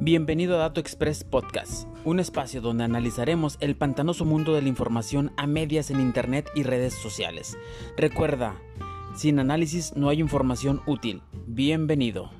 Bienvenido a Dato Express Podcast, un espacio donde analizaremos el pantanoso mundo de la información a medias en Internet y redes sociales. Recuerda, sin análisis no hay información útil. Bienvenido.